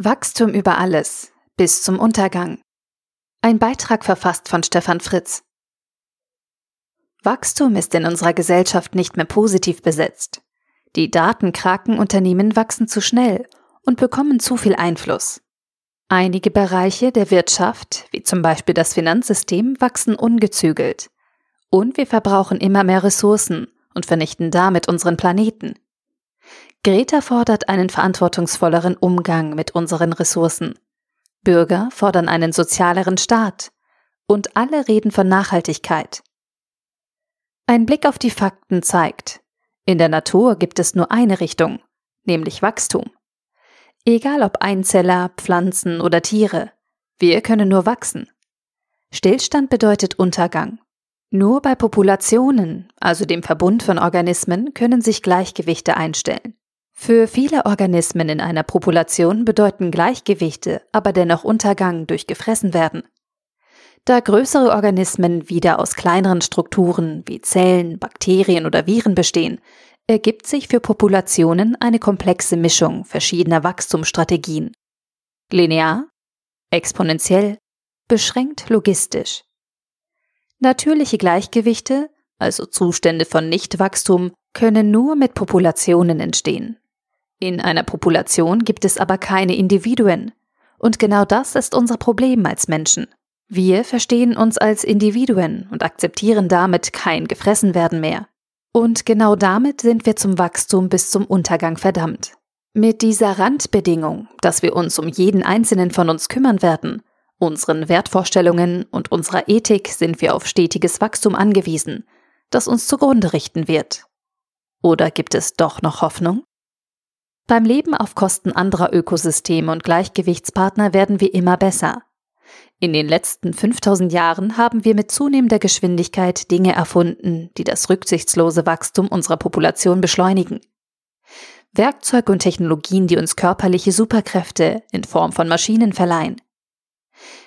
Wachstum über alles bis zum Untergang. Ein Beitrag verfasst von Stefan Fritz. Wachstum ist in unserer Gesellschaft nicht mehr positiv besetzt. Die Datenkrakenunternehmen wachsen zu schnell und bekommen zu viel Einfluss. Einige Bereiche der Wirtschaft, wie zum Beispiel das Finanzsystem, wachsen ungezügelt. Und wir verbrauchen immer mehr Ressourcen und vernichten damit unseren Planeten. Greta fordert einen verantwortungsvolleren Umgang mit unseren Ressourcen. Bürger fordern einen sozialeren Staat. Und alle reden von Nachhaltigkeit. Ein Blick auf die Fakten zeigt, in der Natur gibt es nur eine Richtung, nämlich Wachstum. Egal ob Einzeller, Pflanzen oder Tiere, wir können nur wachsen. Stillstand bedeutet Untergang. Nur bei Populationen, also dem Verbund von Organismen, können sich Gleichgewichte einstellen. Für viele Organismen in einer Population bedeuten Gleichgewichte aber dennoch Untergang durch gefressen werden. Da größere Organismen wieder aus kleineren Strukturen wie Zellen, Bakterien oder Viren bestehen, ergibt sich für Populationen eine komplexe Mischung verschiedener Wachstumsstrategien. Linear, exponentiell, beschränkt logistisch. Natürliche Gleichgewichte, also Zustände von Nichtwachstum, können nur mit Populationen entstehen. In einer Population gibt es aber keine Individuen. Und genau das ist unser Problem als Menschen. Wir verstehen uns als Individuen und akzeptieren damit kein Gefressenwerden mehr. Und genau damit sind wir zum Wachstum bis zum Untergang verdammt. Mit dieser Randbedingung, dass wir uns um jeden einzelnen von uns kümmern werden, unseren Wertvorstellungen und unserer Ethik sind wir auf stetiges Wachstum angewiesen, das uns zugrunde richten wird. Oder gibt es doch noch Hoffnung? Beim Leben auf Kosten anderer Ökosysteme und Gleichgewichtspartner werden wir immer besser. In den letzten 5000 Jahren haben wir mit zunehmender Geschwindigkeit Dinge erfunden, die das rücksichtslose Wachstum unserer Population beschleunigen. Werkzeug und Technologien, die uns körperliche Superkräfte in Form von Maschinen verleihen.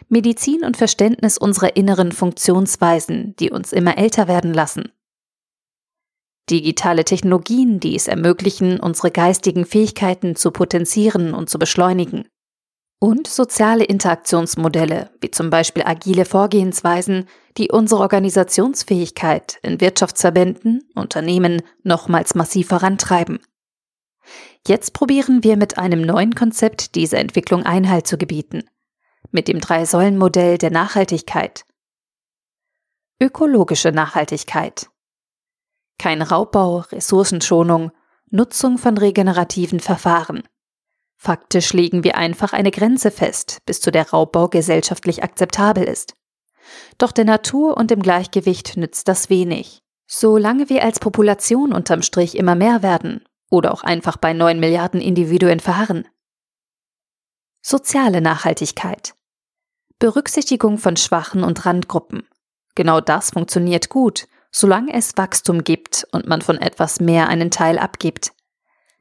Medizin und Verständnis unserer inneren Funktionsweisen, die uns immer älter werden lassen digitale Technologien, die es ermöglichen, unsere geistigen Fähigkeiten zu potenzieren und zu beschleunigen. Und soziale Interaktionsmodelle, wie zum Beispiel agile Vorgehensweisen, die unsere Organisationsfähigkeit in Wirtschaftsverbänden, Unternehmen nochmals massiv vorantreiben. Jetzt probieren wir mit einem neuen Konzept dieser Entwicklung Einhalt zu gebieten. Mit dem Drei-Säulen-Modell der Nachhaltigkeit. Ökologische Nachhaltigkeit kein Raubbau, Ressourcenschonung, Nutzung von regenerativen Verfahren. Faktisch legen wir einfach eine Grenze fest, bis zu der Raubbau gesellschaftlich akzeptabel ist. Doch der Natur und dem Gleichgewicht nützt das wenig. Solange wir als Population unterm Strich immer mehr werden oder auch einfach bei 9 Milliarden Individuen verharren. Soziale Nachhaltigkeit. Berücksichtigung von Schwachen und Randgruppen. Genau das funktioniert gut solange es Wachstum gibt und man von etwas mehr einen Teil abgibt.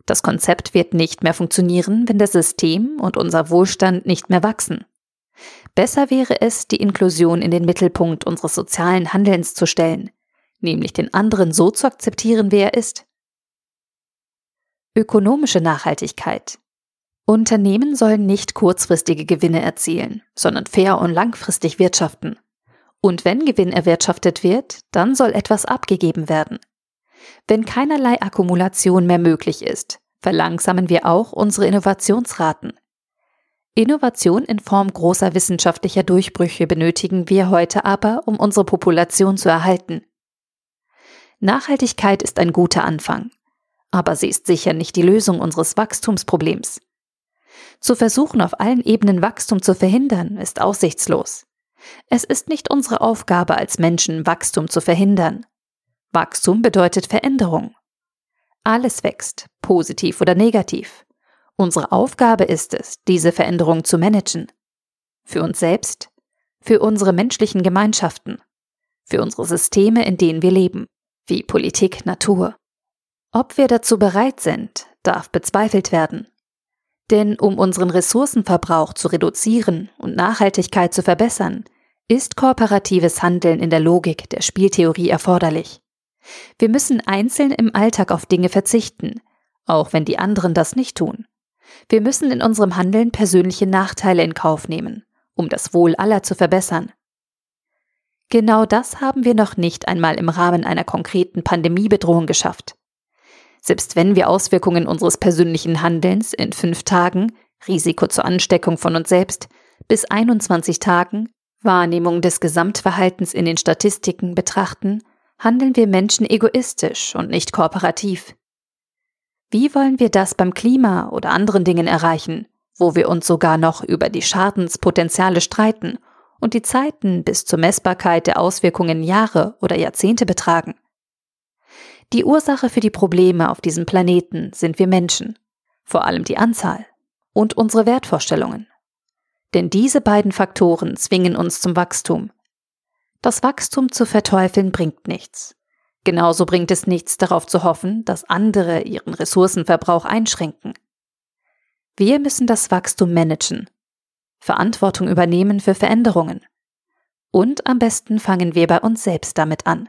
Das Konzept wird nicht mehr funktionieren, wenn das System und unser Wohlstand nicht mehr wachsen. Besser wäre es, die Inklusion in den Mittelpunkt unseres sozialen Handelns zu stellen, nämlich den anderen so zu akzeptieren, wie er ist. Ökonomische Nachhaltigkeit. Unternehmen sollen nicht kurzfristige Gewinne erzielen, sondern fair und langfristig wirtschaften. Und wenn Gewinn erwirtschaftet wird, dann soll etwas abgegeben werden. Wenn keinerlei Akkumulation mehr möglich ist, verlangsamen wir auch unsere Innovationsraten. Innovation in Form großer wissenschaftlicher Durchbrüche benötigen wir heute aber, um unsere Population zu erhalten. Nachhaltigkeit ist ein guter Anfang, aber sie ist sicher nicht die Lösung unseres Wachstumsproblems. Zu versuchen, auf allen Ebenen Wachstum zu verhindern, ist aussichtslos. Es ist nicht unsere Aufgabe als Menschen, Wachstum zu verhindern. Wachstum bedeutet Veränderung. Alles wächst, positiv oder negativ. Unsere Aufgabe ist es, diese Veränderung zu managen. Für uns selbst, für unsere menschlichen Gemeinschaften, für unsere Systeme, in denen wir leben, wie Politik, Natur. Ob wir dazu bereit sind, darf bezweifelt werden. Denn um unseren Ressourcenverbrauch zu reduzieren und Nachhaltigkeit zu verbessern, ist kooperatives Handeln in der Logik der Spieltheorie erforderlich. Wir müssen einzeln im Alltag auf Dinge verzichten, auch wenn die anderen das nicht tun. Wir müssen in unserem Handeln persönliche Nachteile in Kauf nehmen, um das Wohl aller zu verbessern. Genau das haben wir noch nicht einmal im Rahmen einer konkreten Pandemiebedrohung geschafft. Selbst wenn wir Auswirkungen unseres persönlichen Handelns in fünf Tagen, Risiko zur Ansteckung von uns selbst, bis 21 Tagen, Wahrnehmung des Gesamtverhaltens in den Statistiken betrachten, handeln wir Menschen egoistisch und nicht kooperativ. Wie wollen wir das beim Klima oder anderen Dingen erreichen, wo wir uns sogar noch über die Schadenspotenziale streiten und die Zeiten bis zur Messbarkeit der Auswirkungen Jahre oder Jahrzehnte betragen? Die Ursache für die Probleme auf diesem Planeten sind wir Menschen, vor allem die Anzahl und unsere Wertvorstellungen. Denn diese beiden Faktoren zwingen uns zum Wachstum. Das Wachstum zu verteufeln bringt nichts. Genauso bringt es nichts darauf zu hoffen, dass andere ihren Ressourcenverbrauch einschränken. Wir müssen das Wachstum managen, Verantwortung übernehmen für Veränderungen. Und am besten fangen wir bei uns selbst damit an.